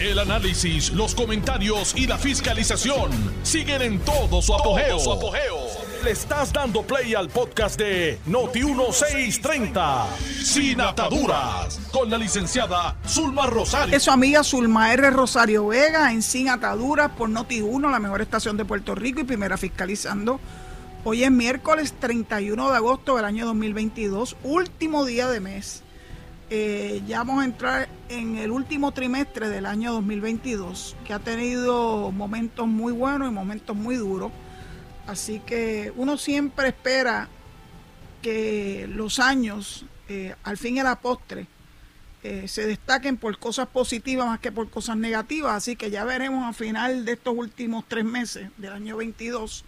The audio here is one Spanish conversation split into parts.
El análisis, los comentarios y la fiscalización siguen en todo su apogeo. Le estás dando play al podcast de Noti1630, Sin Ataduras, con la licenciada Zulma Rosario. Es su amiga Zulma R. Rosario Vega en Sin Ataduras por Noti1, la mejor estación de Puerto Rico y primera fiscalizando. Hoy es miércoles 31 de agosto del año 2022, último día de mes. Eh, ya vamos a entrar en el último trimestre del año 2022, que ha tenido momentos muy buenos y momentos muy duros. Así que uno siempre espera que los años, eh, al fin y a la postre, eh, se destaquen por cosas positivas más que por cosas negativas. Así que ya veremos a final de estos últimos tres meses del año 22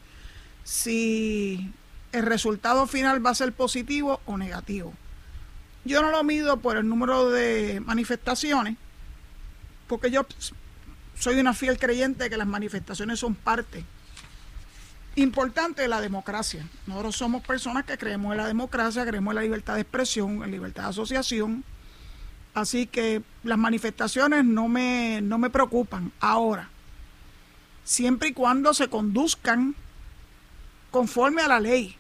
si el resultado final va a ser positivo o negativo. Yo no lo mido por el número de manifestaciones, porque yo soy una fiel creyente de que las manifestaciones son parte importante de la democracia. Nosotros somos personas que creemos en la democracia, creemos en la libertad de expresión, en libertad de asociación. Así que las manifestaciones no me, no me preocupan ahora, siempre y cuando se conduzcan conforme a la ley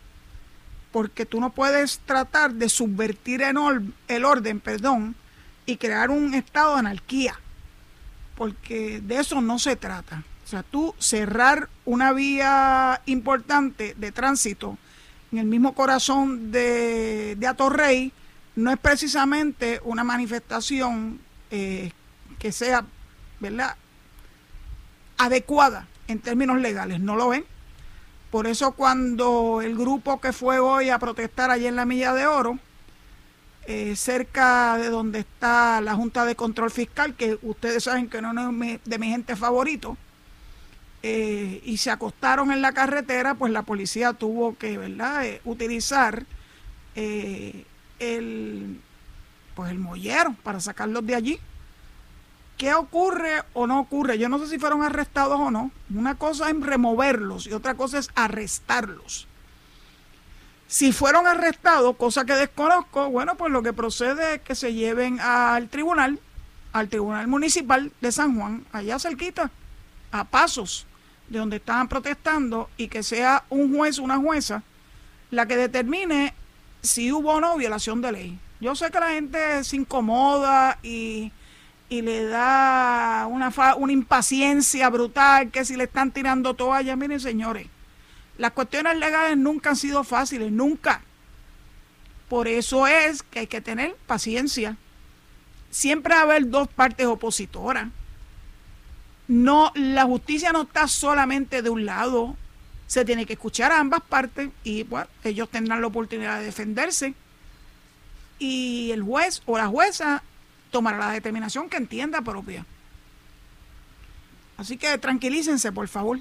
porque tú no puedes tratar de subvertir el orden, perdón, y crear un estado de anarquía, porque de eso no se trata. O sea, tú cerrar una vía importante de tránsito en el mismo corazón de, de Atorrey no es precisamente una manifestación eh, que sea, ¿verdad?, adecuada en términos legales. No lo ven. Por eso cuando el grupo que fue hoy a protestar allí en la Milla de Oro, eh, cerca de donde está la Junta de Control Fiscal, que ustedes saben que no es de mi gente favorito, eh, y se acostaron en la carretera, pues la policía tuvo que ¿verdad? Eh, utilizar el, pues el mollero para sacarlos de allí. ¿Qué ocurre o no ocurre? Yo no sé si fueron arrestados o no. Una cosa es removerlos y otra cosa es arrestarlos. Si fueron arrestados, cosa que desconozco, bueno, pues lo que procede es que se lleven al tribunal, al tribunal municipal de San Juan, allá cerquita, a pasos de donde estaban protestando, y que sea un juez una jueza la que determine si hubo o no violación de ley. Yo sé que la gente se incomoda y y le da una, una impaciencia brutal que si le están tirando toallas, miren señores, las cuestiones legales nunca han sido fáciles, nunca. Por eso es que hay que tener paciencia. Siempre va a haber dos partes opositoras. No, la justicia no está solamente de un lado. Se tiene que escuchar a ambas partes y ellos tendrán la oportunidad de defenderse. Y el juez o la jueza tomará la determinación que entienda propia. Así que tranquilícense, por favor.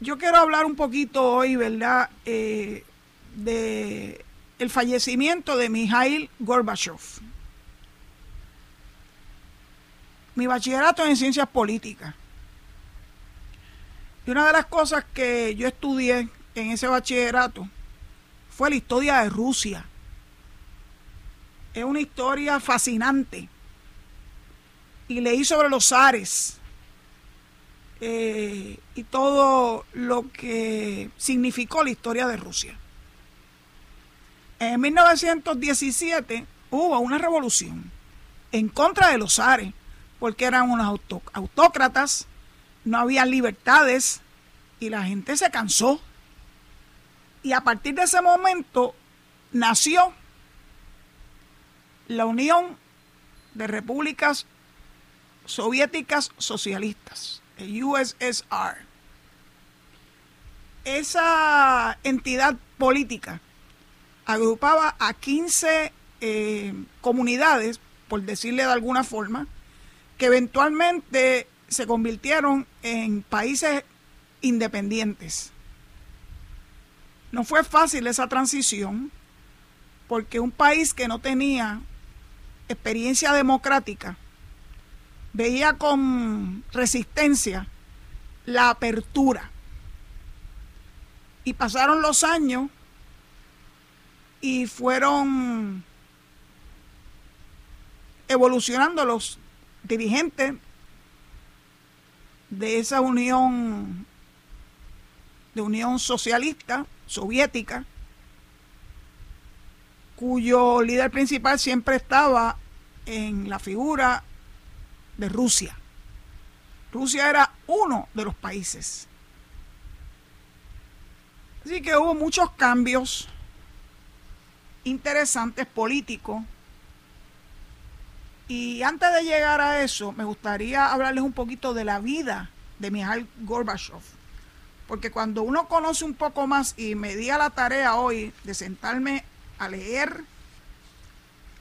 Yo quiero hablar un poquito hoy, ¿verdad?, eh, de el fallecimiento de Mikhail Gorbachev. Mi bachillerato en ciencias políticas. Y una de las cosas que yo estudié en ese bachillerato fue la historia de Rusia es una historia fascinante. Y leí sobre los Ares eh, y todo lo que significó la historia de Rusia. En 1917 hubo una revolución en contra de los zares, porque eran unos autócratas, no había libertades y la gente se cansó. Y a partir de ese momento nació la Unión de Repúblicas Soviéticas Socialistas, el USSR. Esa entidad política agrupaba a 15 eh, comunidades, por decirle de alguna forma, que eventualmente se convirtieron en países independientes. No fue fácil esa transición porque un país que no tenía experiencia democrática, veía con resistencia la apertura. Y pasaron los años y fueron evolucionando los dirigente de esa unión de Unión Socialista Soviética, cuyo líder principal siempre estaba en la figura de Rusia. Rusia era uno de los países. Así que hubo muchos cambios interesantes políticos. Y antes de llegar a eso, me gustaría hablarles un poquito de la vida de Mikhail Gorbachev. Porque cuando uno conoce un poco más y me di a la tarea hoy de sentarme a leer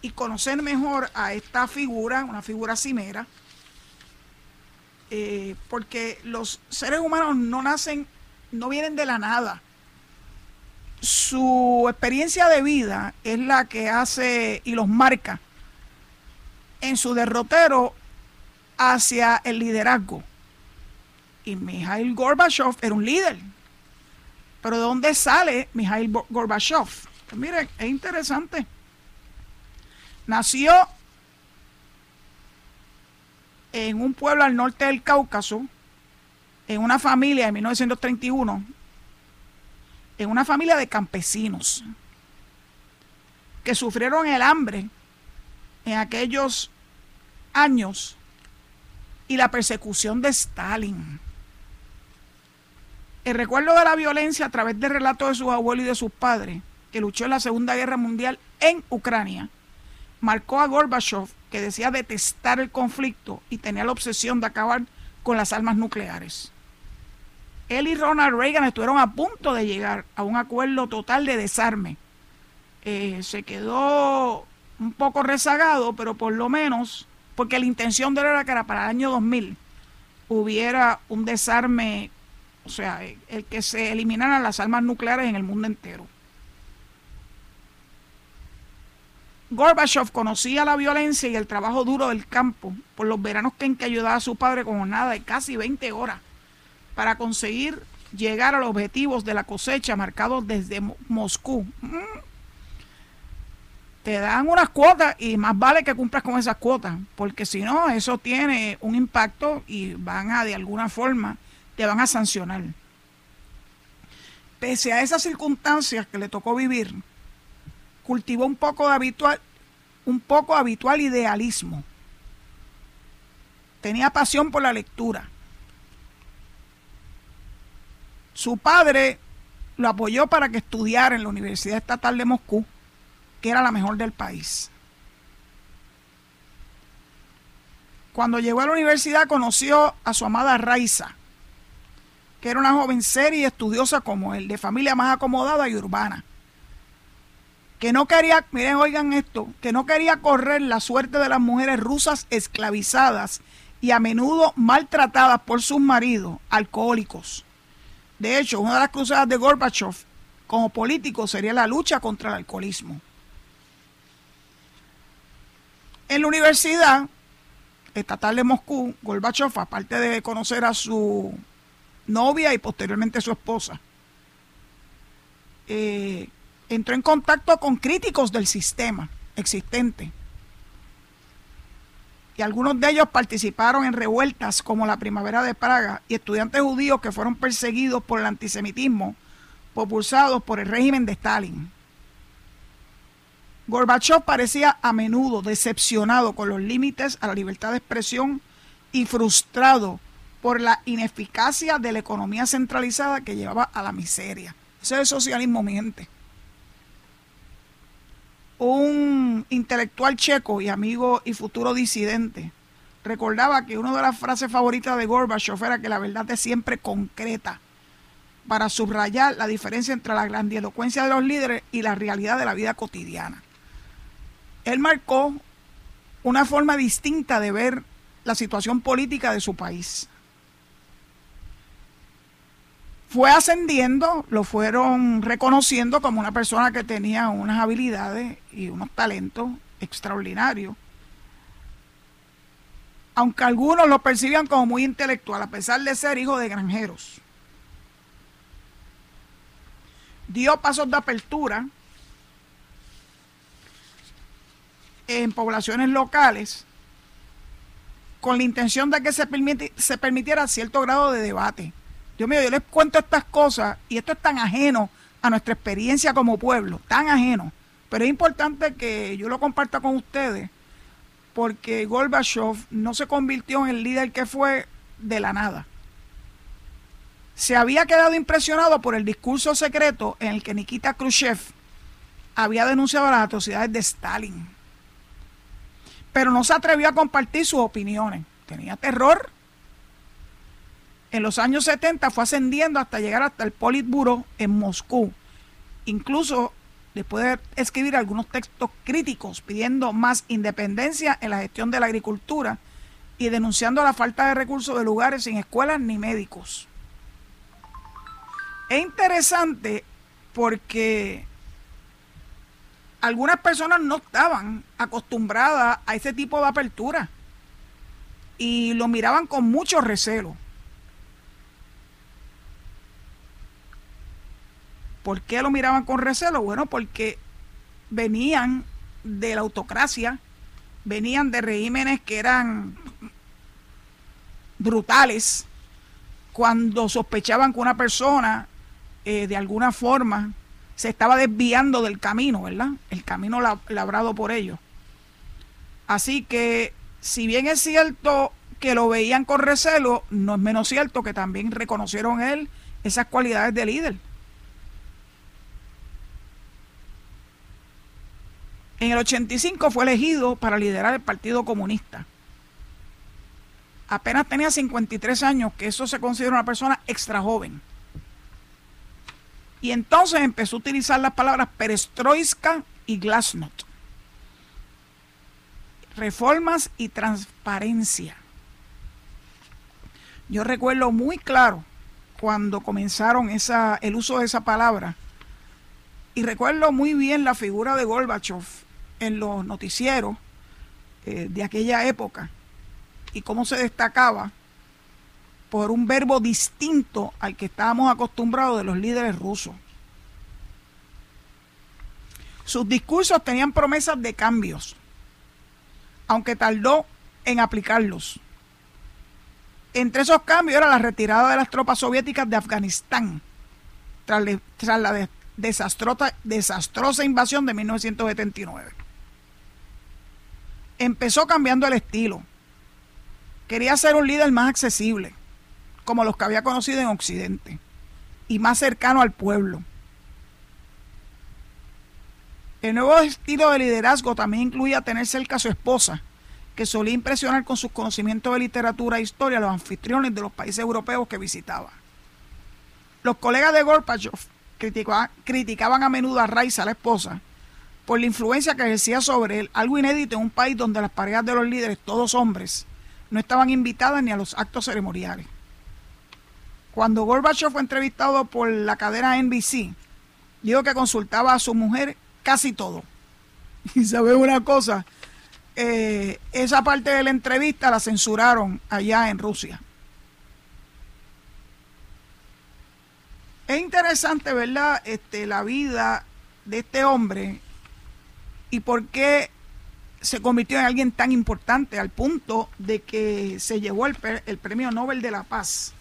y conocer mejor a esta figura, una figura cimera, eh, porque los seres humanos no nacen, no vienen de la nada. Su experiencia de vida es la que hace y los marca en su derrotero hacia el liderazgo. Y Mikhail Gorbachev era un líder. Pero ¿de dónde sale Mikhail Gorbachev? Miren, es interesante. Nació en un pueblo al norte del Cáucaso, en una familia de 1931, en una familia de campesinos que sufrieron el hambre en aquellos años y la persecución de Stalin. El recuerdo de la violencia a través del relato de sus abuelos y de sus padres, que luchó en la Segunda Guerra Mundial en Ucrania, marcó a Gorbachev, que decía detestar el conflicto y tenía la obsesión de acabar con las armas nucleares. Él y Ronald Reagan estuvieron a punto de llegar a un acuerdo total de desarme. Eh, se quedó un poco rezagado, pero por lo menos, porque la intención de él era que para el año 2000 hubiera un desarme, o sea, el que se eliminaran las armas nucleares en el mundo entero. Gorbachev conocía la violencia y el trabajo duro del campo por los veranos que en que ayudaba a su padre con jornada de casi 20 horas para conseguir llegar a los objetivos de la cosecha marcados desde Moscú. Mm. Te dan unas cuotas y más vale que cumplas con esas cuotas, porque si no, eso tiene un impacto y van a, de alguna forma, te van a sancionar. Pese a esas circunstancias que le tocó vivir, cultivó un poco de habitual, un poco habitual idealismo. Tenía pasión por la lectura su padre lo apoyó para que estudiara en la Universidad Estatal de Moscú, que era la mejor del país. Cuando llegó a la universidad conoció a su amada Raiza, que era una joven seria y estudiosa como él, de familia más acomodada y urbana, que no quería, miren, oigan esto, que no quería correr la suerte de las mujeres rusas esclavizadas y a menudo maltratadas por sus maridos alcohólicos de hecho, una de las cruzadas de Gorbachev como político sería la lucha contra el alcoholismo. En la Universidad Estatal de Moscú, Gorbachev, aparte de conocer a su novia y posteriormente a su esposa, eh, entró en contacto con críticos del sistema existente y algunos de ellos participaron en revueltas como la Primavera de Praga y estudiantes judíos que fueron perseguidos por el antisemitismo propulsados por el régimen de Stalin. Gorbachev parecía a menudo decepcionado con los límites a la libertad de expresión y frustrado por la ineficacia de la economía centralizada que llevaba a la miseria. Ese es socialismo, mi gente un intelectual checo y amigo y futuro disidente recordaba que una de las frases favoritas de Gorbachev era que la verdad es siempre concreta para subrayar la diferencia entre la grandilocuencia de los líderes y la realidad de la vida cotidiana. Él marcó una forma distinta de ver la situación política de su país fue ascendiendo, lo fueron reconociendo como una persona que tenía unas habilidades y unos talentos extraordinarios. Aunque algunos lo percibían como muy intelectual, a pesar de ser hijo de granjeros. Dio pasos de apertura en poblaciones locales con la intención de que se, se permitiera cierto grado de debate. Dios mío, yo les cuento estas cosas y esto es tan ajeno a nuestra experiencia como pueblo, tan ajeno. Pero es importante que yo lo comparta con ustedes porque Gorbachev no se convirtió en el líder que fue de la nada. Se había quedado impresionado por el discurso secreto en el que Nikita Khrushchev había denunciado las atrocidades de Stalin. Pero no se atrevió a compartir sus opiniones. Tenía terror. En los años 70 fue ascendiendo hasta llegar hasta el Politburo en Moscú. Incluso después de escribir algunos textos críticos pidiendo más independencia en la gestión de la agricultura y denunciando la falta de recursos de lugares sin escuelas ni médicos. Es interesante porque algunas personas no estaban acostumbradas a ese tipo de apertura y lo miraban con mucho recelo. ¿Por qué lo miraban con recelo? Bueno, porque venían de la autocracia, venían de regímenes que eran brutales, cuando sospechaban que una persona eh, de alguna forma se estaba desviando del camino, ¿verdad? El camino labrado por ellos. Así que, si bien es cierto que lo veían con recelo, no es menos cierto que también reconocieron él esas cualidades de líder. En el 85 fue elegido para liderar el Partido Comunista. Apenas tenía 53 años, que eso se considera una persona extra joven. Y entonces empezó a utilizar las palabras perestroika y glasnost. Reformas y transparencia. Yo recuerdo muy claro cuando comenzaron esa, el uso de esa palabra. Y recuerdo muy bien la figura de Gorbachev en los noticieros eh, de aquella época y cómo se destacaba por un verbo distinto al que estábamos acostumbrados de los líderes rusos. Sus discursos tenían promesas de cambios, aunque tardó en aplicarlos. Entre esos cambios era la retirada de las tropas soviéticas de Afganistán, tras, la desastrosa, desastrosa invasión de 1979 empezó cambiando el estilo. Quería ser un líder más accesible, como los que había conocido en Occidente, y más cercano al pueblo. El nuevo estilo de liderazgo también incluía tener cerca a su esposa, que solía impresionar con sus conocimientos de literatura e historia a los anfitriones de los países europeos que visitaba. Los colegas de Gorbachev criticaban, a menudo a Raisa, la esposa, por la influencia que ejercía sobre él, algo inédito en un país donde las parejas de los líderes, todos hombres, no estaban invitadas ni a los actos ceremoniales. Cuando Gorbachev fue entrevistado por la cadena NBC, dijo que consultaba a su mujer casi todo. Y sabe una cosa, eh, esa parte de la entrevista la censuraron allá en Rusia. Es interesante, ¿verdad? Este, la vida de este hombre y por qué se convirtió en alguien tan importante al punto de que se llevó el, Premio Nobel de la Paz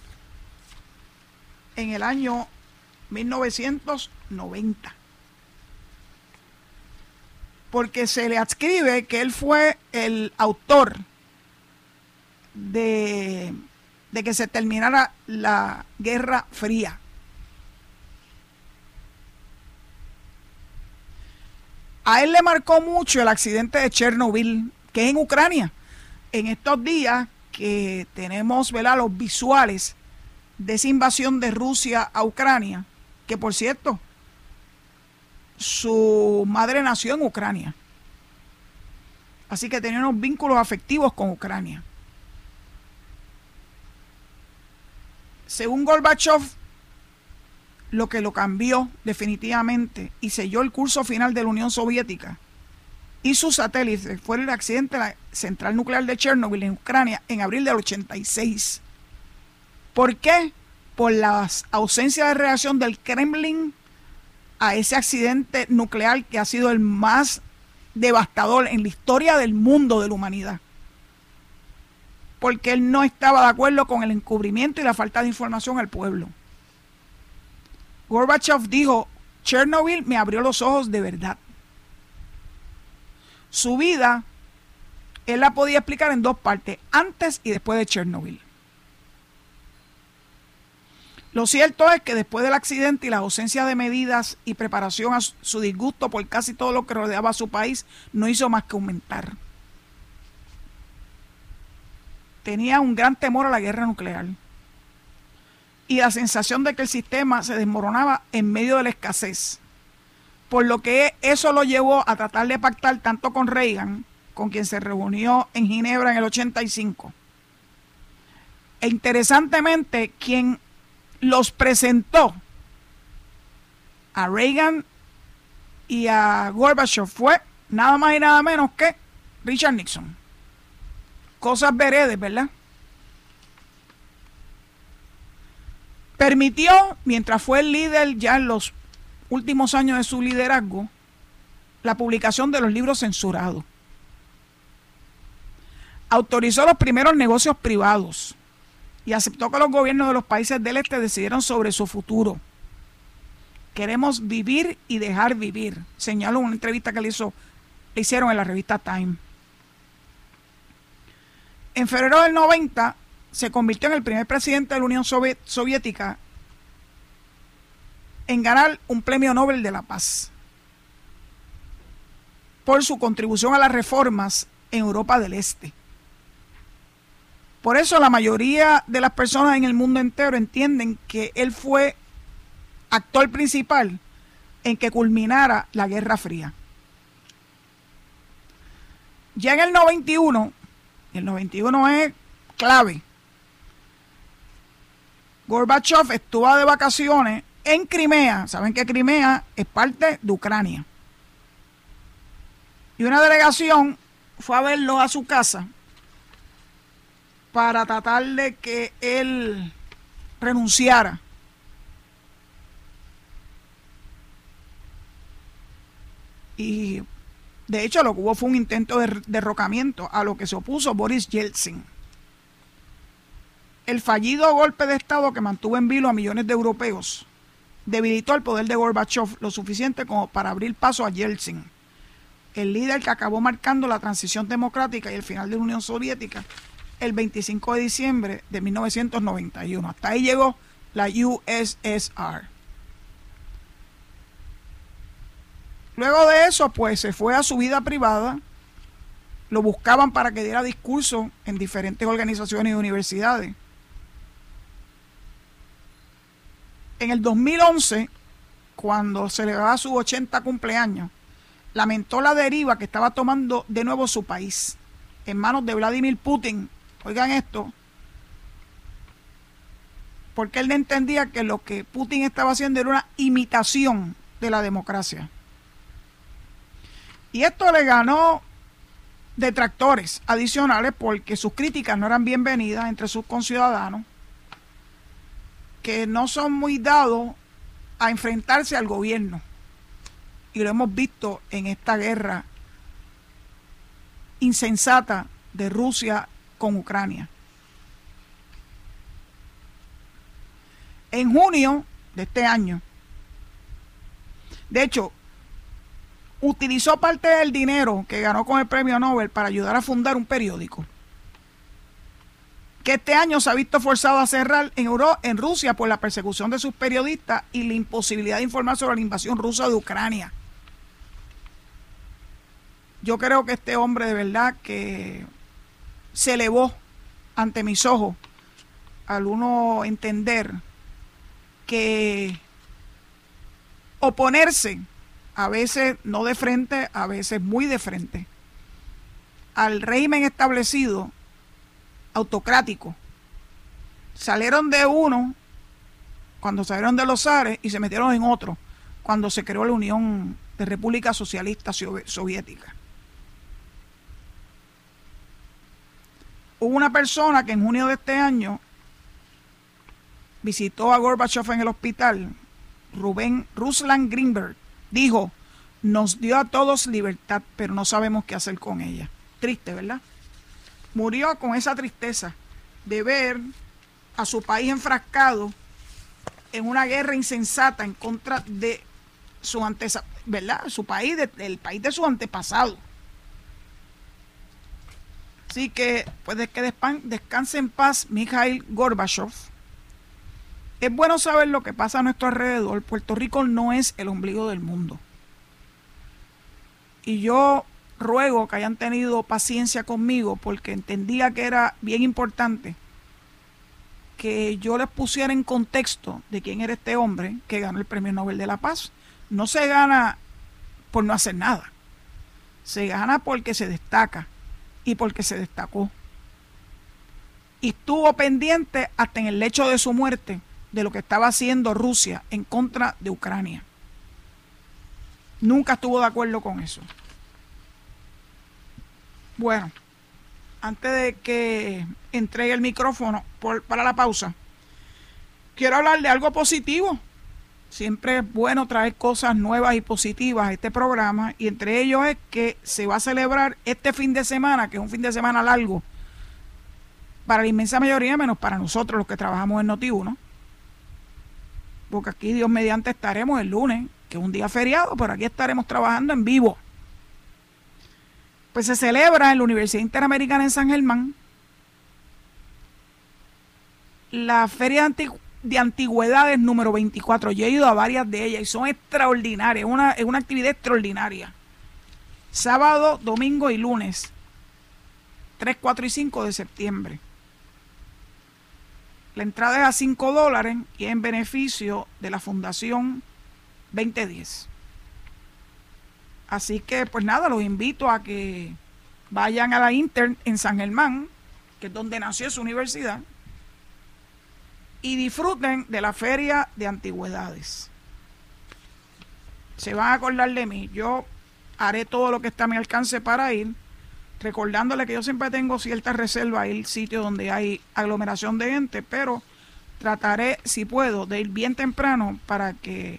en el año 1990. Porque se le adscribe que él fue el autor de que se terminara la Guerra Fría. A él le marcó mucho el accidente de Chernobyl, que es en Ucrania. En estos días que tenemos los visuales de esa invasión de Rusia a Ucrania, que por cierto, su madre nació en Ucrania. Así que tenía unos vínculos afectivos con Ucrania. Según Gorbachev, lo que lo cambió definitivamente y selló el curso final de la Unión Soviética y sus satélites fue el accidente de la central nuclear de Chernobyl en Ucrania en abril del 86. ¿Por qué? Por la ausencia de reacción del Kremlin a ese accidente nuclear que ha sido el más devastador en la historia del mundo de la humanidad. porque él no estaba de acuerdo con el encubrimiento y la falta de información al pueblo. Gorbachev dijo, Chernobyl me abrió los ojos de verdad. Su vida, él la podía explicar en dos partes, antes y después de Chernobyl. Lo cierto es que después del accidente y la ausencia de medidas y preparación a su disgusto por casi todo lo que rodeaba a su país no hizo más que aumentar. Tenía un gran temor a la guerra nuclear y la sensación de que el sistema se desmoronaba en medio de la escasez. Por lo que eso lo llevó a tratar de pactar tanto con Reagan, con quien se reunió en Ginebra en el 85. E interesantemente, quien los presentó a Reagan y a Gorbachev fue nada más y nada menos que Richard Nixon. Cosas veredes, ¿verdad? Permitió, mientras fue el líder ya en los últimos años de su liderazgo, la publicación de los libros censurados. Autorizó los primeros negocios privados y aceptó que los gobiernos de los países del este decidieran sobre su futuro. Queremos vivir y dejar vivir, señaló una entrevista que le, hizo, le hicieron en la revista Time. En febrero del 90 se convirtió en el primer presidente de la Unión Soviética en ganar un premio Nobel de la Paz por su contribución a las reformas en Europa del Este. Por eso la mayoría de las personas en el mundo entero entienden que él fue actor principal en que culminara la Guerra Fría. Ya en el 91, el 91 es clave, Gorbachev estuvo de vacaciones en Crimea. Saben que Crimea es parte de Ucrania. Y una delegación fue a verlo a su casa para tratar de que él renunciara. Y de hecho lo que hubo fue un intento de derrocamiento a lo que se opuso Boris Yeltsin. El fallido golpe de Estado que mantuvo en vilo a millones de europeos debilitó el poder de Gorbachev lo suficiente como para abrir paso a Yeltsin, el líder que acabó marcando la transición democrática y el final de la Unión Soviética el 25 de diciembre de 1991. Hasta ahí llegó la USSR. Luego de eso, pues se fue a su vida privada. Lo buscaban para que diera discurso en diferentes organizaciones y universidades. En el 2011, cuando celebraba su 80 cumpleaños, lamentó la deriva que estaba tomando de nuevo su país en manos de Vladimir Putin. Oigan esto, porque él entendía que lo que Putin estaba haciendo era una imitación de la democracia. Y esto le ganó detractores adicionales porque sus críticas no eran bienvenidas entre sus conciudadanos, que no son muy dados a enfrentarse al gobierno. Y lo hemos visto en esta guerra insensata de Rusia con Ucrania. En junio de este año, de hecho, utilizó parte del dinero que ganó con el premio Nobel para ayudar a fundar un periódico que este año se ha visto forzado a cerrar en, Euro, en Rusia por la persecución de sus periodistas y la imposibilidad de informar sobre la invasión rusa de Ucrania. Yo creo que este hombre de verdad que se elevó ante mis ojos al uno entender que oponerse, a veces no de frente, a veces muy de frente, al régimen establecido autocrático. Salieron de uno cuando salieron de los Ares y se metieron en otro cuando se creó la Unión de Repúblicas Socialistas Soviéticas. Hubo una persona que en junio de este año visitó a Gorbachev en el hospital, Rubén Ruslan Greenberg, dijo, nos dio a todos libertad, pero no sabemos qué hacer con ella. Triste, ¿verdad? Murió con esa tristeza. de ver a su país enfrascado en una guerra insensata en contra de su antesa, ¿verdad? Su país, del país de su antepasado. Así que, pues que descanse en paz Mikhail Gorbachev. Es bueno saber lo que pasa a nuestro alrededor. Puerto Rico no es el ombligo del mundo. Y yo ruego que hayan tenido paciencia conmigo porque entendía que era bien importante que yo les pusiera en contexto de quién era este hombre que ganó el Premio Nobel de la Paz. No se gana por no hacer nada. Se gana porque se destaca y porque se destacó. Y estuvo pendiente hasta en el lecho de su muerte de lo que estaba haciendo Rusia en contra de Ucrania. Nunca estuvo de acuerdo con eso. Bueno, antes de que entregue el micrófono para la pausa, quiero hablar de algo positivo. Siempre es bueno traer cosas nuevas y positivas a este programa y entre ellos es que se va a celebrar este fin de semana, que es un fin de semana largo, para la inmensa mayoría, menos para nosotros los que trabajamos en Noti1. Porque aquí Dios mediante estaremos el lunes, que es un día feriado, pero aquí estaremos trabajando en vivo pues se celebra en la Universidad Interamericana en San Germán la Feria de, Antigüedades número 24. Yo he ido a varias de ellas y son extraordinarias, una, es una actividad extraordinaria. Sábado, domingo y lunes, 3, 4 y 5 de septiembre. La entrada es a 5 dólares y es en beneficio de la Fundación 2010. Así que, pues nada, los invito a que vayan a la Inter en San Germán, que es donde nació su universidad, y disfruten de la feria de antigüedades. Se van a acordar de mí. Yo haré todo lo que está a mi alcance para ir, recordándole que yo siempre tengo cierta reserva a ir sitios donde hay aglomeración de gente, pero trataré, si puedo, de ir bien temprano para que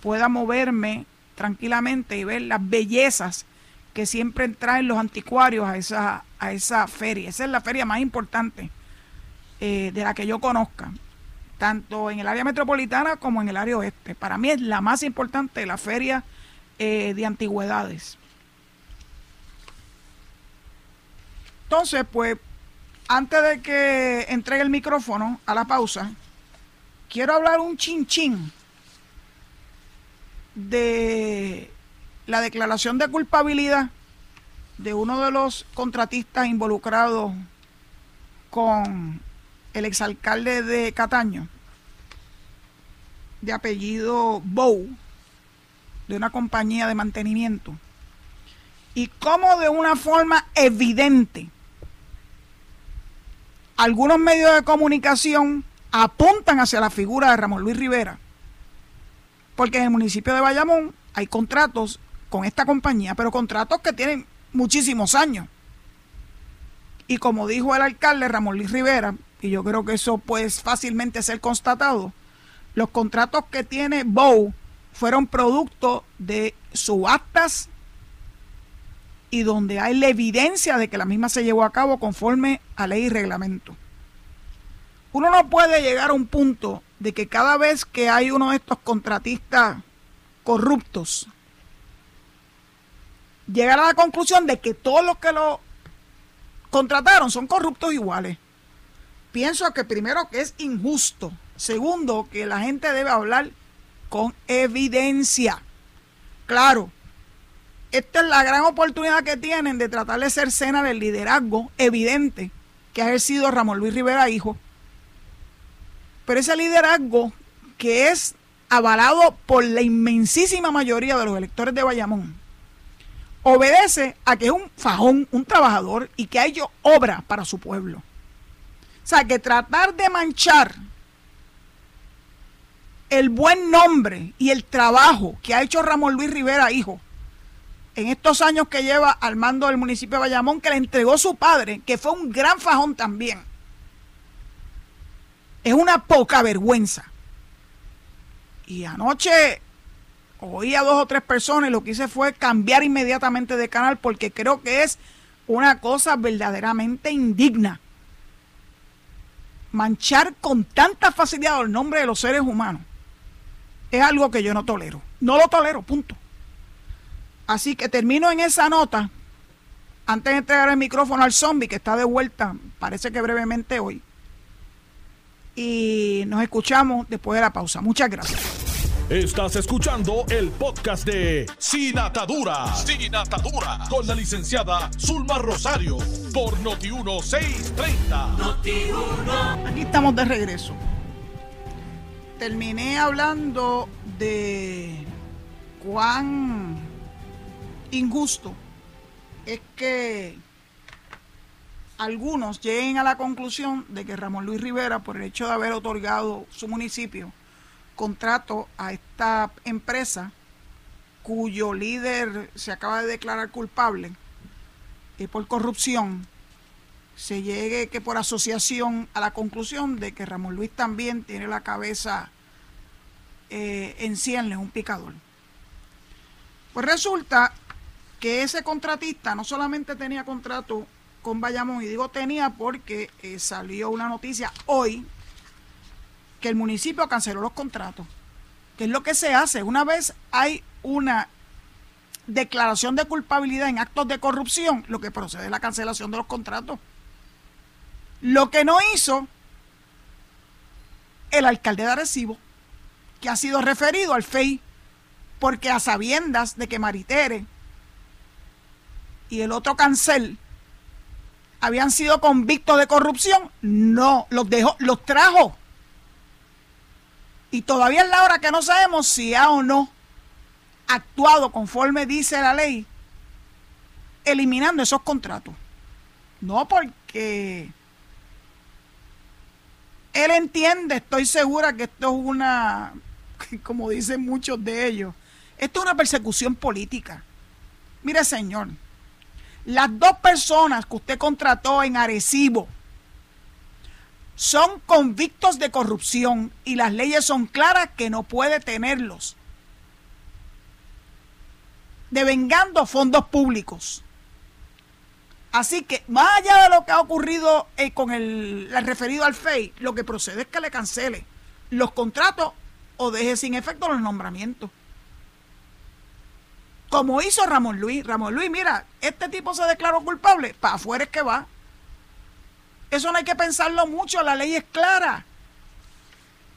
pueda moverme tranquilamente y ver las bellezas que siempre traen los anticuarios a esa, a esa feria. Esa es la feria más importante eh, de la que yo conozca, tanto en el área metropolitana como en el área oeste. Para mí es la más importante, la feria eh, de antigüedades. Entonces, pues, antes de que entregue el micrófono a la pausa, quiero hablar un chin chin de la declaración de culpabilidad de uno de los contratistas involucrados con el exalcalde de Cataño, de apellido Bow, de una compañía de mantenimiento, y cómo de una forma evidente algunos medios de comunicación apuntan hacia la figura de Ramón Luis Rivera porque en el municipio de Bayamón hay contratos con esta compañía, pero contratos que tienen muchísimos años. Y como dijo el alcalde Ramón Luis Rivera, y yo creo que eso puede fácilmente ser constatado, los contratos que tiene Bow fueron producto de subastas y donde hay la evidencia de que la misma se llevó a cabo conforme a ley y reglamento. Uno no puede llegar a un punto de que cada vez que hay uno de estos contratistas corruptos, llegar a la conclusión de que todos los que lo contrataron son corruptos iguales. Pienso que primero que es injusto, segundo que la gente debe hablar con evidencia. Claro, esta es la gran oportunidad que tienen de tratar de ser cena del liderazgo evidente que ha ejercido Ramón Luis Rivera Hijo pero ese liderazgo que es avalado por la inmensísima mayoría de los electores de Bayamón, obedece a que es un fajón, un trabajador y que ha hecho obra para su pueblo. O sea, que tratar de manchar el buen nombre y el trabajo que ha hecho Ramón Luis Rivera, hijo, en estos años que lleva al mando del municipio de Bayamón, que le entregó su padre, que fue un gran fajón también es una poca vergüenza. Y anoche oí a dos o tres personas y lo que hice fue cambiar inmediatamente de canal porque creo que es una cosa verdaderamente indigna. manchar con tanta facilidad el nombre de los seres humanos es algo que yo no tolero. No lo tolero, punto. Así que termino en esa nota, antes de entregar el micrófono al zombie, que está de vuelta, parece que brevemente hoy. Y nos escuchamos después de la pausa. Muchas gracias. Estás escuchando el podcast de Sin Atadura. Sin Atadura. Con la licenciada Zulma Rosario. Por Noti1630. Noti1. Aquí estamos de regreso. Terminé hablando de cuán injusto es que algunos lleguen a la conclusión de que Ramón Luis Rivera, por el hecho de haber otorgado su municipio contrato a esta empresa cuyo líder se acaba de declarar culpable y por corrupción, se llegue que por asociación a la conclusión de que Ramón Luis también tiene la cabeza eh, en cienles, un picador. Pues resulta que ese contratista no solamente tenía contrato con Bayamón, y digo tenía porque eh, salió una noticia hoy que el municipio canceló los contratos. Que es lo que se hace? Una vez hay una declaración de culpabilidad en actos de corrupción, lo que procede es la cancelación de los contratos. Lo que no hizo el alcalde de Arecibo, que ha sido referido al FEI, porque a sabiendas de que Maritere y el otro cancel habían sido convictos de corrupción, no, los dejó, los trajo. Y todavía es la hora que no sabemos si ha o no actuado conforme dice la ley, eliminando esos contratos. No porque él entiende, estoy segura que esto es una, como dicen muchos de ellos, esto es una persecución política. Mire, señor, las dos personas que usted contrató en Arecibo son convictos de corrupción y las leyes son claras que no puede tenerlos. Devengando fondos públicos. Así que, más allá de lo que ha ocurrido eh, con el, el, referido al FEI, lo que procede es que le cancele los contratos o deje sin efecto los nombramientos como hizo Ramón Luis. Ramón Luis, mira, este tipo se declaró culpable, para afuera es que va. Eso no hay que pensarlo mucho, la ley es clara.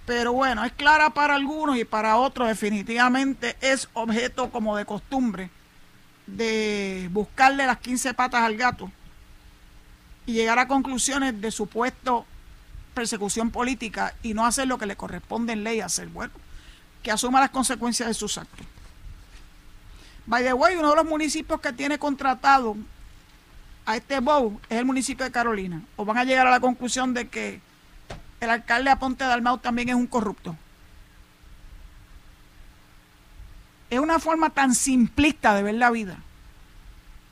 Pero bueno, es clara para algunos y para otros definitivamente es objeto como de costumbre de buscarle las 15 patas al gato y llegar a conclusiones de supuesto persecución política y no hacer lo que le corresponde en ley hacer. Bueno, que asuma las consecuencias de sus actos. By the way, uno de los municipios que tiene contratado a este BOW es el municipio de Carolina. O van a llegar a la conclusión de que el alcalde Aponte Dalmau también es un corrupto. Es una forma tan simplista de ver la vida.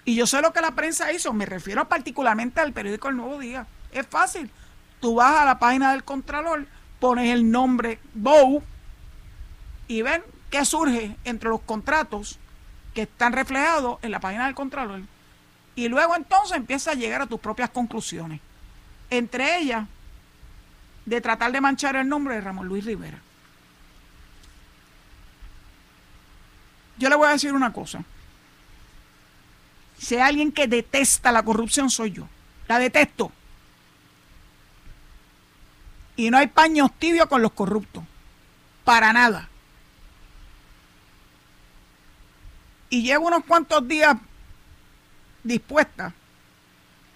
Y yo sé lo que la prensa hizo, me refiero particularmente al periódico El Nuevo Día. Es fácil. Tú vas a la página del Contralor, pones el nombre BOW y ven qué surge entre los contratos que están reflejados en la página del Contralor. Y luego entonces empieza a llegar a tus propias conclusiones. Entre ellas, de tratar de manchar el nombre de Ramón Luis Rivera. Yo le voy a decir una cosa. Si hay alguien que detesta la corrupción, soy yo. La detesto. Y no hay paños tibios con los corruptos. Para nada. Y llevo unos cuantos días dispuesta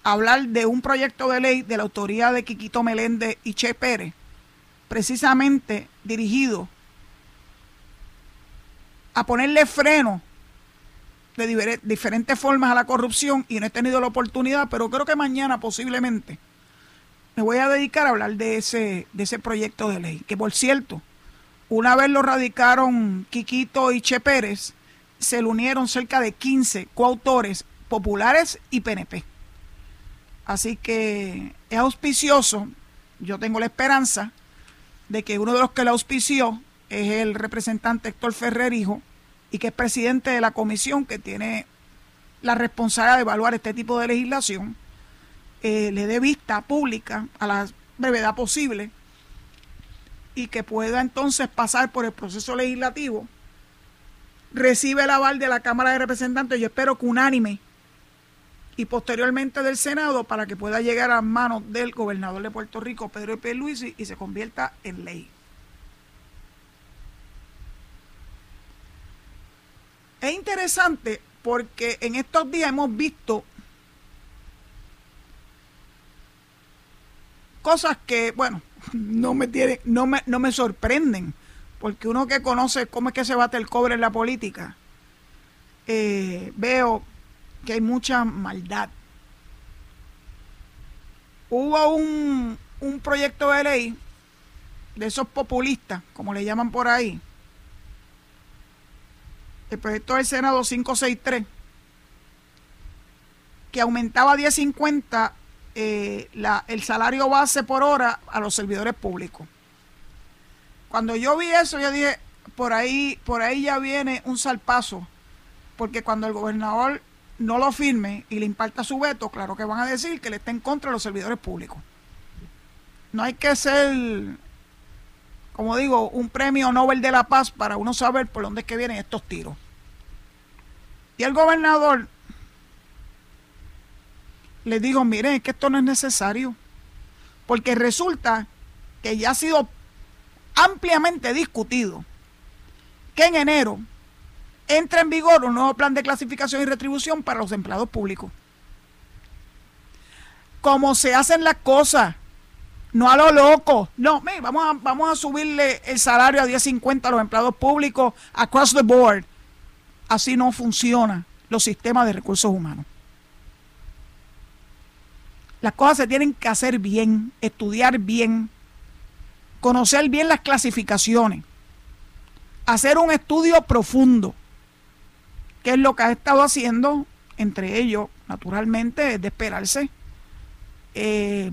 a hablar de un proyecto de ley de la autoría de Quiquito Meléndez y Che Pérez, precisamente dirigido a ponerle freno de diferentes formas a la corrupción y no he tenido la oportunidad, pero creo que mañana posiblemente me voy a dedicar a hablar de ese, de ese proyecto de ley, que por cierto, una vez lo radicaron Quiquito y Che Pérez, se le unieron cerca de 15 coautores populares y PNP. Así que es auspicioso, yo tengo la esperanza de que uno de los que la auspició es el representante Héctor Ferrer Hijo y que es presidente de la comisión que tiene la responsabilidad de evaluar este tipo de legislación, eh, le dé vista pública a las brevedad posible y que pueda entonces pasar por el proceso legislativo, recibe el aval de la Cámara de Representantes, yo espero que unánime, y posteriormente del Senado para que pueda llegar a manos del gobernador de Puerto Rico, Pedro P. Luis, y se convierta en ley. Es interesante porque en estos días hemos visto cosas que, bueno, no me tienen, no me, no me sorprenden, porque uno que conoce cómo es que se bate el cobre en la política, eh, veo que hay mucha maldad. Hubo un, un proyecto de ley de esos populistas, como le llaman por ahí, el proyecto del Senado 563, que aumentaba a 10.50 eh, el salario base por hora a los servidores públicos. Cuando yo vi eso, yo dije, por ahí, por ahí ya viene un salpazo, porque cuando el gobernador no lo firme y le imparta su veto, claro que van a decir que le está en contra de los servidores públicos. No hay que ser, como digo, un premio Nobel de la Paz para uno saber por dónde es que vienen estos tiros. Y el gobernador le digo, miren, es que esto no es necesario, porque resulta que ya ha sido ampliamente discutido que en enero entra en vigor un nuevo plan de clasificación y retribución para los empleados públicos. Como se hacen las cosas, no a lo loco. No, vamos, a, vamos a subirle el salario a 10.50 a los empleados públicos across the board. Así no funcionan los sistemas de recursos humanos. Las cosas se tienen que hacer bien, estudiar bien, conocer bien las clasificaciones, hacer un estudio profundo, que es lo que ha estado haciendo, entre ellos, naturalmente, es de esperarse, eh,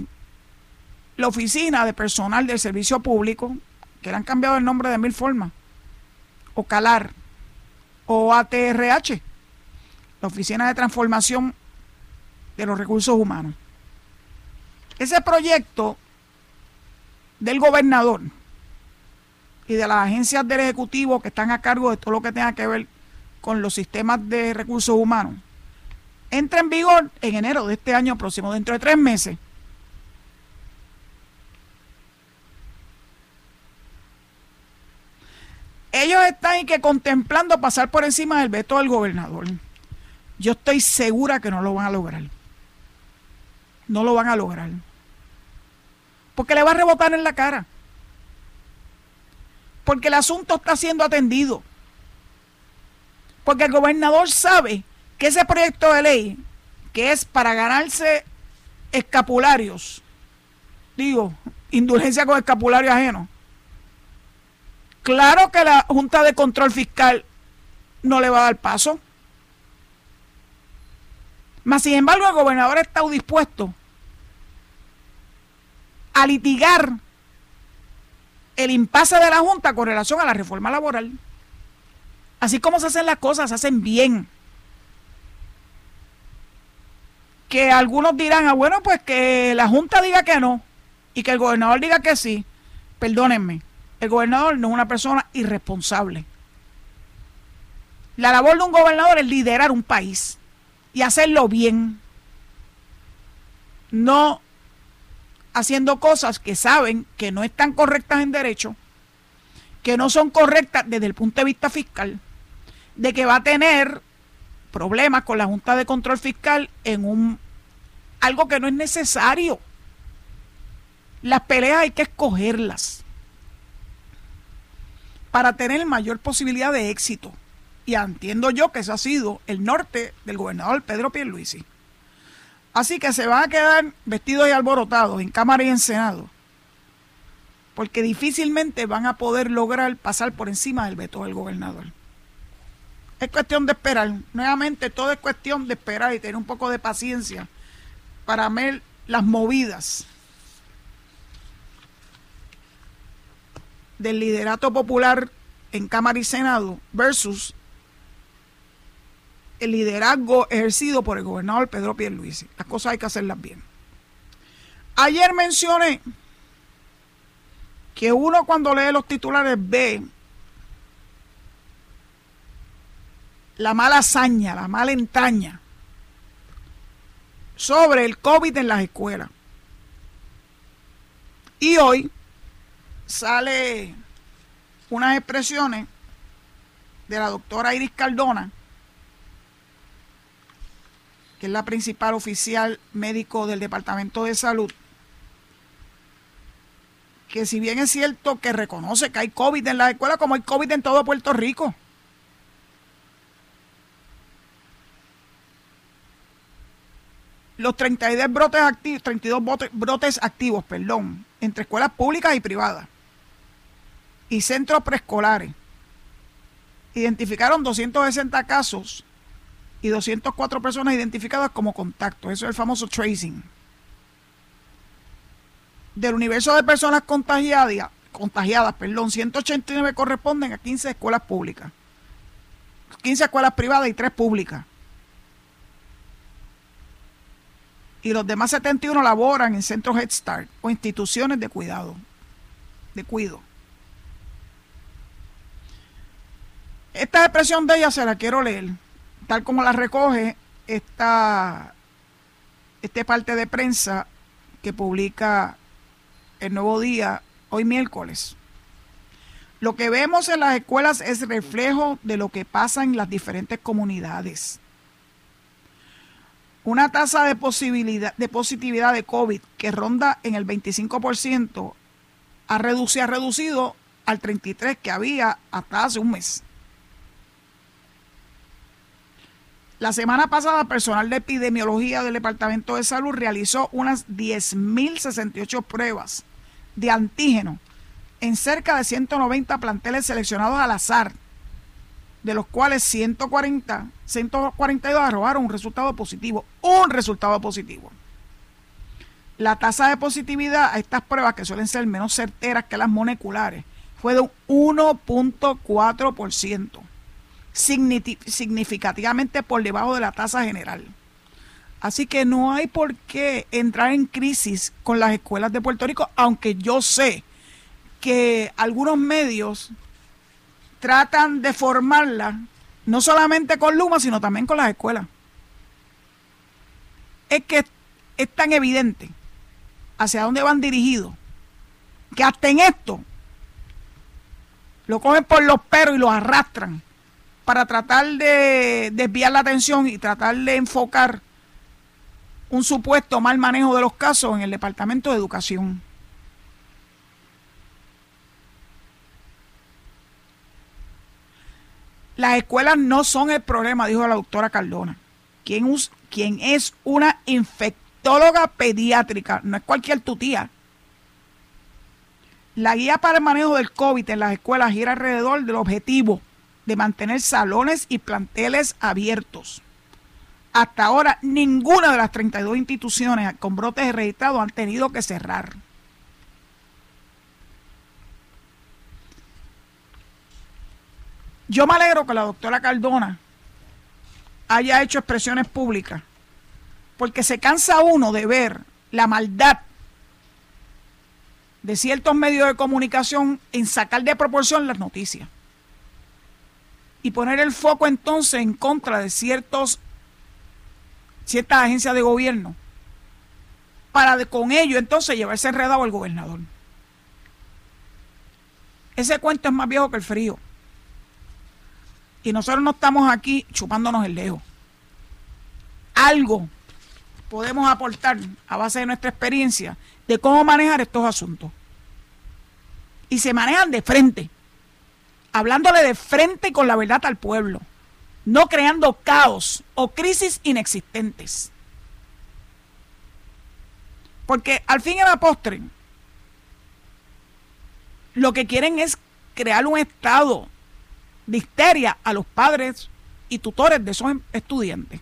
la oficina de personal del servicio público, que le han cambiado el nombre de mil formas, o CALAR, o ATRH, la Oficina de Transformación de los Recursos Humanos. Ese proyecto del gobernador y de las agencias del Ejecutivo que están a cargo de todo lo que tenga que ver con los sistemas de recursos humanos entra en vigor en enero de este año próximo, dentro de tres meses. Ellos están que contemplando pasar por encima del veto del gobernador. Yo estoy segura que no lo van a lograr. No lo van a lograr porque le va a rebotar en la cara. Porque el asunto está siendo atendido. Porque el gobernador sabe que ese proyecto de ley, que es para ganarse escapularios, digo, indulgencia con escapulario ajeno, claro que la Junta de Control Fiscal no le va a dar paso. Mas, sin embargo, el gobernador está dispuesto a litigar el impasse de la Junta con relación a la reforma laboral. Así como se hacen las cosas, se hacen bien. Que algunos dirán, ah, bueno, pues que la Junta diga que no y que el gobernador diga que sí. Perdónenme, el gobernador no es una persona irresponsable. La labor de un gobernador es liderar un país y hacerlo bien. No haciendo cosas que saben que no están correctas en derecho, que no son correctas desde el punto de vista fiscal, de que va a tener problemas con la Junta de Control Fiscal en un algo que no es necesario. Las peleas hay que escogerlas para tener mayor posibilidad de éxito. Y entiendo yo que ese ha sido el norte del gobernador Pedro Pierluisi. Así que se van a quedar vestidos y alborotados en Cámara y en Senado, porque difícilmente van a poder lograr pasar por encima del veto del gobernador. Es cuestión de esperar. Nuevamente, todo es cuestión de esperar y tener un poco de paciencia para ver las movidas del liderato popular en Cámara y Senado versus el liderazgo ejercido por el gobernador Pedro Pierluisi. Las cosas hay que hacerlas bien. Ayer mencioné que uno cuando lee los titulares ve la mala hazaña, la mala entraña sobre el COVID en las escuelas. Y hoy sale unas expresiones de la doctora Iris Cardona, que es la principal oficial médico del Departamento de Salud, que si bien es cierto que reconoce que hay COVID en las escuelas, como hay COVID en todo Puerto Rico, los 32 brotes activos, 32 brotes activos, perdón, entre escuelas públicas y privadas y centros preescolares. Identificaron 260 casos y 204 personas identificadas como contactos. Eso es el famoso tracing. Del universo de personas contagiadas, contagiadas, perdón, 189 corresponden a 15 escuelas públicas, 15 escuelas privadas y 3 públicas. y los demás 71 laboran en centros Head Start o instituciones de cuidado, de cuido. Esta expresión de ella se la quiero leer, tal como la recoge esta este parte de prensa que publica el Nuevo Día hoy miércoles. Lo que vemos en las escuelas es reflejo de lo que pasa en las diferentes comunidades una tasa de, posibilidad, de positividad de COVID que ronda en el 25% ha reducido, ha reducido al 33% que había hasta hace un mes. La semana pasada, personal de epidemiología del Departamento de Salud realizó unas 10.068 pruebas de antígeno en cerca de 190 planteles seleccionados al azar de los cuales 140, 142 arrojaron un resultado positivo, un resultado positivo. La tasa de positividad a estas pruebas, que suelen ser menos certeras que las moleculares, fue de un 1.4%, significativamente por debajo de la tasa general. Así que no hay por qué entrar en crisis con las escuelas de Puerto Rico, aunque yo sé que algunos medios tratan de formarla, no solamente con Luma, sino también con las escuelas. Es que es tan evidente hacia dónde van dirigidos, que hasta en esto lo cogen por los perros y los arrastran para tratar de desviar la atención y tratar de enfocar un supuesto mal manejo de los casos en el Departamento de Educación. Las escuelas no son el problema, dijo la doctora Cardona, quien, quien es una infectóloga pediátrica, no es cualquier tutía. La guía para el manejo del COVID en las escuelas gira alrededor del objetivo de mantener salones y planteles abiertos. Hasta ahora, ninguna de las 32 instituciones con brotes registrados han tenido que cerrar. Yo me alegro que la doctora Cardona haya hecho expresiones públicas, porque se cansa uno de ver la maldad de ciertos medios de comunicación en sacar de proporción las noticias y poner el foco entonces en contra de ciertos ciertas agencias de gobierno para con ello entonces llevarse enredado al gobernador. Ese cuento es más viejo que el frío. Y nosotros no estamos aquí chupándonos el dedo. Algo podemos aportar a base de nuestra experiencia de cómo manejar estos asuntos. Y se manejan de frente, hablándole de frente con la verdad al pueblo, no creando caos o crisis inexistentes. Porque al fin y al postre, lo que quieren es crear un estado de histeria a los padres y tutores de esos estudiantes.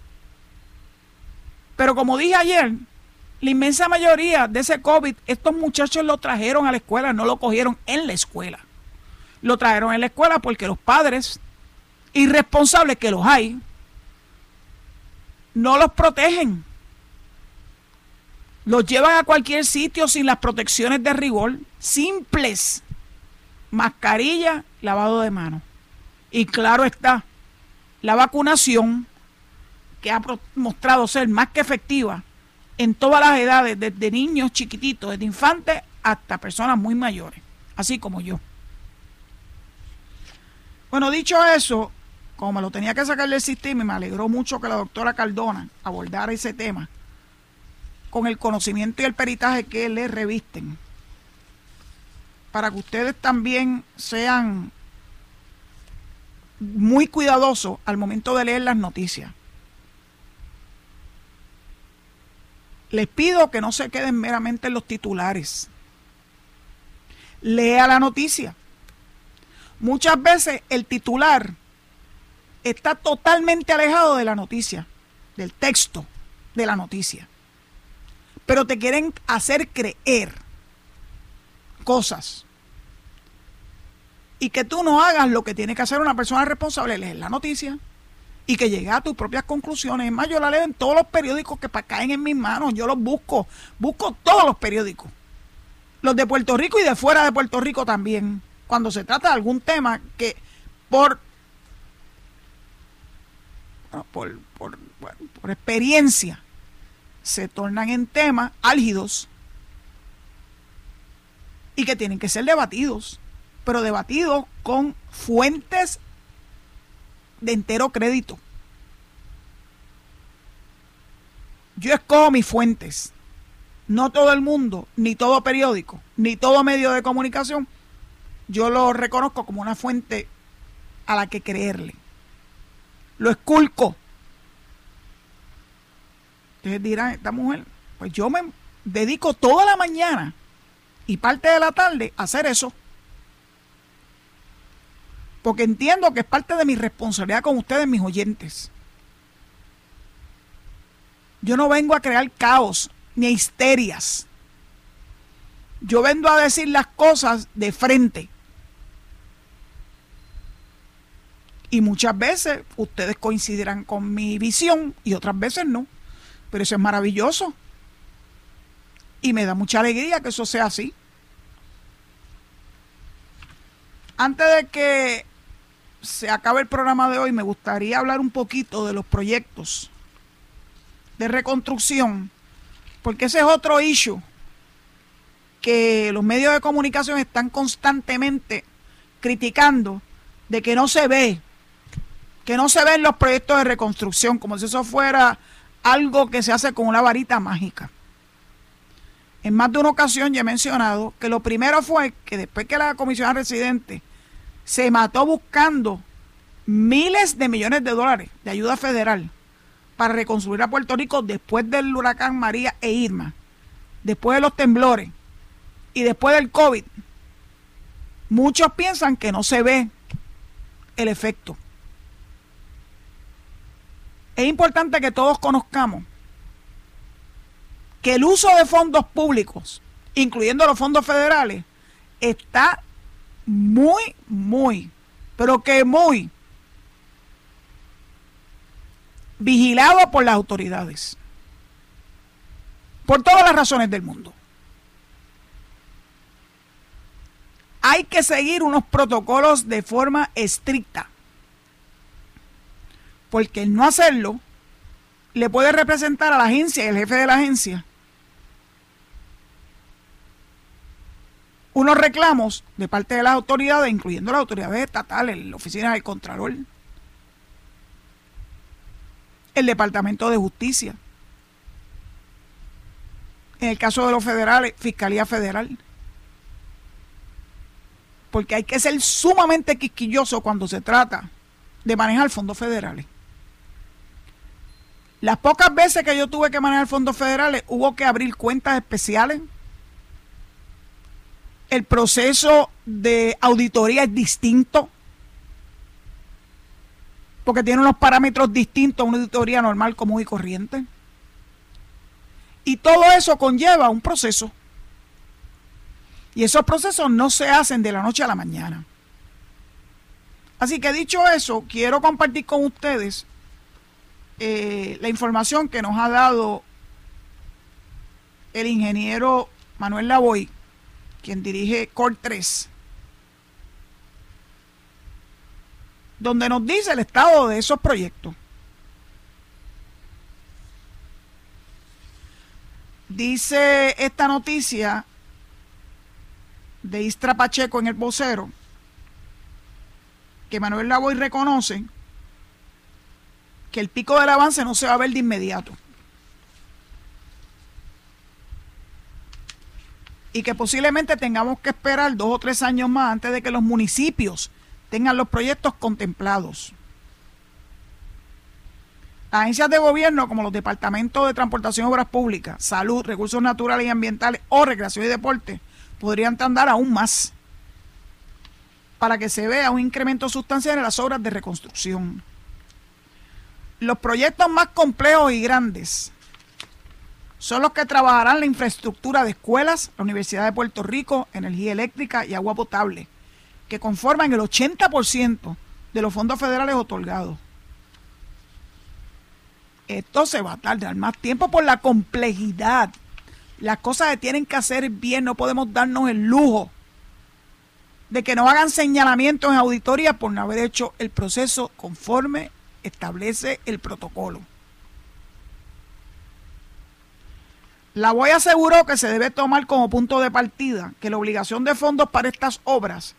Pero como dije ayer, la inmensa mayoría de ese COVID, estos muchachos lo trajeron a la escuela, no lo cogieron en la escuela. Lo trajeron en la escuela porque los padres, irresponsables que los hay, no los protegen. Los llevan a cualquier sitio sin las protecciones de rigor simples mascarilla, lavado de manos. Y claro está, la vacunación, que ha mostrado ser más que efectiva en todas las edades, desde niños chiquititos, desde infantes hasta personas muy mayores, así como yo. Bueno, dicho eso, como me lo tenía que sacar del sistema y me alegró mucho que la doctora Cardona abordara ese tema, con el conocimiento y el peritaje que le revisten, para que ustedes también sean muy cuidadosos al momento de leer las noticias. Les pido que no se queden meramente en los titulares. Lea la noticia. Muchas veces el titular está totalmente alejado de la noticia, del texto de la noticia. Pero te quieren hacer creer cosas. Y que tú no hagas lo que tiene que hacer una persona responsable, leer la noticia y que llegue a tus propias conclusiones. Es más, yo la leo en todos los periódicos que caen en mis manos. Yo los busco, busco todos los periódicos. Los de Puerto Rico y de fuera de Puerto Rico también. Cuando se trata de algún tema que por por, por, por experiencia se tornan en temas álgidos y que tienen que ser debatidos, pero debatidos con fuentes de entero crédito. Yo escojo mis fuentes. No todo el mundo, ni todo periódico, ni todo medio de comunicación, yo lo reconozco como una fuente a la que creerle. Lo esculco. Ustedes dirán, esta mujer, pues yo me dedico toda la mañana y parte de la tarde a hacer eso porque entiendo que es parte de mi responsabilidad con ustedes, mis oyentes. Yo no vengo a crear caos ni histerias. Yo vengo a decir las cosas de frente. Y muchas veces ustedes coincidirán con mi visión y otras veces no. Pero eso es maravilloso. Y me da mucha alegría que eso sea así. Antes de que se acaba el programa de hoy, me gustaría hablar un poquito de los proyectos de reconstrucción, porque ese es otro issue que los medios de comunicación están constantemente criticando de que no se ve, que no se ven los proyectos de reconstrucción, como si eso fuera algo que se hace con una varita mágica. En más de una ocasión ya he mencionado que lo primero fue que después que la comisión residente se mató buscando miles de millones de dólares de ayuda federal para reconstruir a Puerto Rico después del huracán María e Irma, después de los temblores y después del COVID. Muchos piensan que no se ve el efecto. Es importante que todos conozcamos que el uso de fondos públicos, incluyendo los fondos federales, está muy, muy, pero que muy vigilado por las autoridades. Por todas las razones del mundo. Hay que seguir unos protocolos de forma estricta. Porque el no hacerlo le puede representar a la agencia y al jefe de la agencia unos reclamos de parte de las autoridades, incluyendo las autoridades estatales, la oficina del Contralor, el Departamento de Justicia, en el caso de los federales, Fiscalía Federal. Porque hay que ser sumamente quisquilloso cuando se trata de manejar fondos federales. Las pocas veces que yo tuve que manejar fondos federales, hubo que abrir cuentas especiales el proceso de auditoría es distinto, porque tiene unos parámetros distintos a una auditoría normal, común y corriente. Y todo eso conlleva un proceso. Y esos procesos no se hacen de la noche a la mañana. Así que dicho eso, quiero compartir con ustedes eh, la información que nos ha dado el ingeniero Manuel Lavoy quien dirige COR 3, donde nos dice el estado de esos proyectos. Dice esta noticia de Istra Pacheco en el vocero que Manuel Lavoy reconoce que el pico del avance no se va a ver de inmediato. Y que posiblemente tengamos que esperar dos o tres años más antes de que los municipios tengan los proyectos contemplados. Agencias de gobierno como los departamentos de transportación y obras públicas, salud, recursos naturales y ambientales o recreación y deporte podrían tardar aún más para que se vea un incremento sustancial en las obras de reconstrucción. Los proyectos más complejos y grandes son los que trabajarán la infraestructura de escuelas, la Universidad de Puerto Rico, energía eléctrica y agua potable, que conforman el 80% de los fondos federales otorgados esto se va a tardar más tiempo por la complejidad. Las cosas se tienen que hacer bien, no podemos darnos el lujo de que no hagan señalamientos en auditoría por no haber hecho el proceso conforme establece el protocolo. La voy aseguró que se debe tomar como punto de partida que la obligación de fondos para estas obras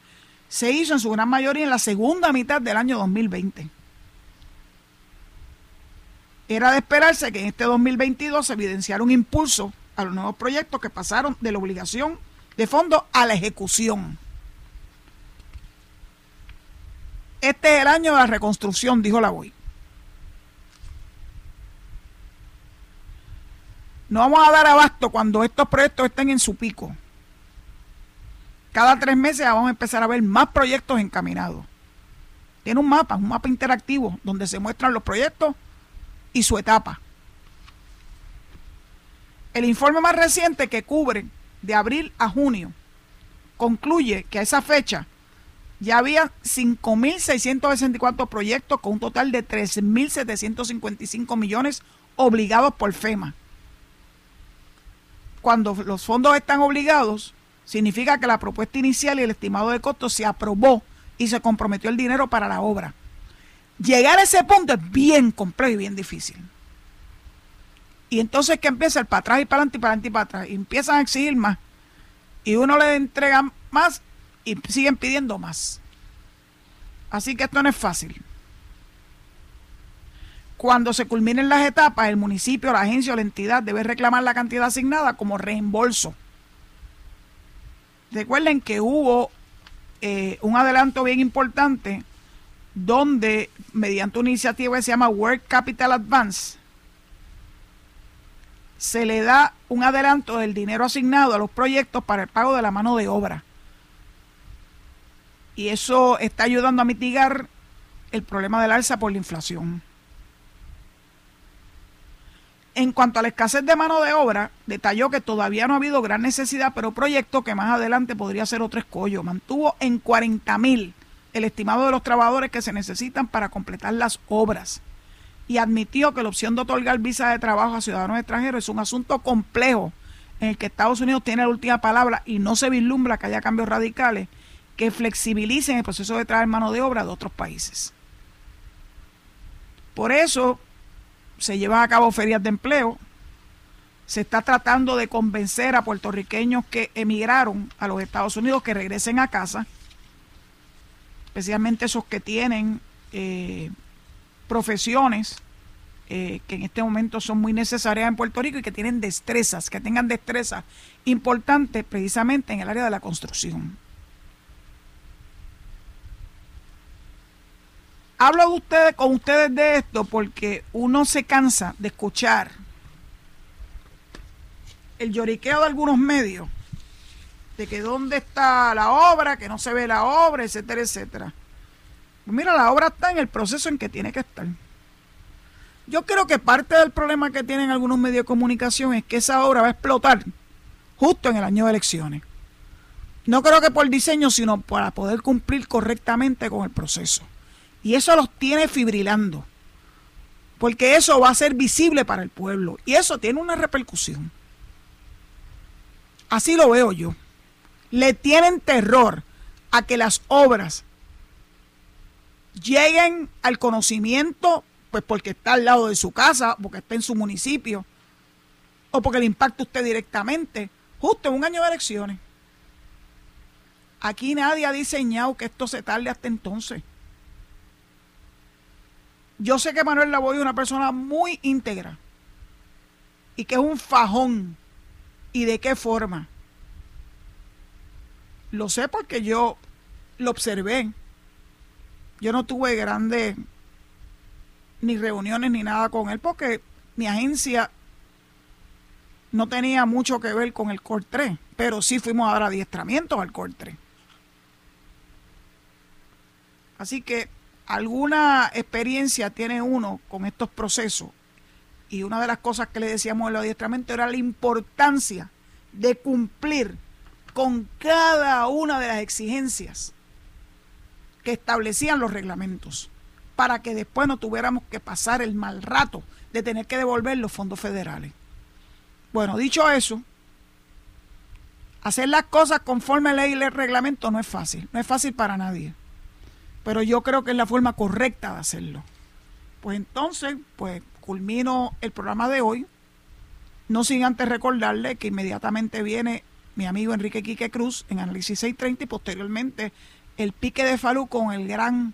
se hizo en su gran mayoría en la segunda mitad del año 2020. Era de esperarse que en este 2022 se evidenciara un impulso a los nuevos proyectos que pasaron de la obligación de fondo a la ejecución. Este es el año de la reconstrucción, dijo la BOI. No vamos a dar abasto cuando estos proyectos estén en su pico. Cada tres meses vamos a empezar a ver más proyectos encaminados. Tiene un mapa, un mapa interactivo donde se muestran los proyectos y su etapa. El informe más reciente que cubre de abril a junio concluye que a esa fecha ya había 5.664 proyectos con un total de 3.755 millones obligados por FEMA. Cuando los fondos están obligados, significa que la propuesta inicial y el estimado de costo se aprobó y se comprometió el dinero para la obra. Llegar a ese punto es bien complejo y bien difícil. Y entonces que empieza el para atrás y para adelante y para adelante y para atrás. Y empiezan a exigir más. Y uno le entrega más y siguen pidiendo más. Así que esto no es fácil. Cuando se culminen las etapas, el municipio, la agencia o la entidad debe reclamar la cantidad asignada como reembolso. Recuerden que hubo eh, un adelanto bien importante donde mediante una iniciativa que se llama Work Capital Advance, se le da un adelanto del dinero asignado a los proyectos para el pago de la mano de obra. Y eso está ayudando a mitigar el problema del alza por la inflación. En cuanto a la escasez de mano de obra, detalló que todavía no ha habido gran necesidad, pero proyecto que más adelante podría ser otro escollo. Mantuvo en 40 mil el estimado de los trabajadores que se necesitan para completar las obras y admitió que la opción de otorgar visa de trabajo a ciudadanos extranjeros es un asunto complejo en el que Estados Unidos tiene la última palabra y no se vislumbra que haya cambios radicales que flexibilicen el proceso de traer mano de obra de otros países. Por eso se llevan a cabo ferias de empleo, se está tratando de convencer a puertorriqueños que emigraron a los Estados Unidos que regresen a casa especialmente esos que tienen eh, profesiones eh, que en este momento son muy necesarias en Puerto Rico y que tienen destrezas, que tengan destrezas importantes precisamente en el área de la construcción. Hablo de ustedes, con ustedes de esto porque uno se cansa de escuchar el lloriqueo de algunos medios de que dónde está la obra, que no se ve la obra, etcétera, etcétera. Mira, la obra está en el proceso en que tiene que estar. Yo creo que parte del problema que tienen algunos medios de comunicación es que esa obra va a explotar justo en el año de elecciones. No creo que por diseño, sino para poder cumplir correctamente con el proceso. Y eso los tiene fibrilando. Porque eso va a ser visible para el pueblo. Y eso tiene una repercusión. Así lo veo yo le tienen terror a que las obras lleguen al conocimiento, pues porque está al lado de su casa, porque está en su municipio, o porque le impacta usted directamente, justo en un año de elecciones. Aquí nadie ha diseñado que esto se tarde hasta entonces. Yo sé que Manuel Lavoy es una persona muy íntegra y que es un fajón. ¿Y de qué forma? Lo sé porque yo lo observé. Yo no tuve grandes ni reuniones ni nada con él porque mi agencia no tenía mucho que ver con el Cor 3, pero sí fuimos a dar adiestramientos al Cor 3. Así que alguna experiencia tiene uno con estos procesos y una de las cosas que le decíamos en el adiestramiento era la importancia de cumplir con cada una de las exigencias que establecían los reglamentos para que después no tuviéramos que pasar el mal rato de tener que devolver los fondos federales. Bueno, dicho eso, hacer las cosas conforme a ley y el reglamento no es fácil, no es fácil para nadie pero yo creo que es la forma correcta de hacerlo. Pues entonces, pues culmino el programa de hoy, no sin antes recordarle que inmediatamente viene mi amigo Enrique Quique Cruz en Análisis 630 y posteriormente el pique de Falú con el gran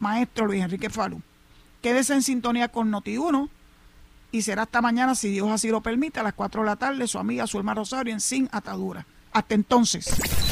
maestro Luis Enrique Falú. Quédese en sintonía con Noti1 y será hasta mañana, si Dios así lo permite, a las 4 de la tarde, su amiga Zulma Rosario en Sin Atadura. Hasta entonces.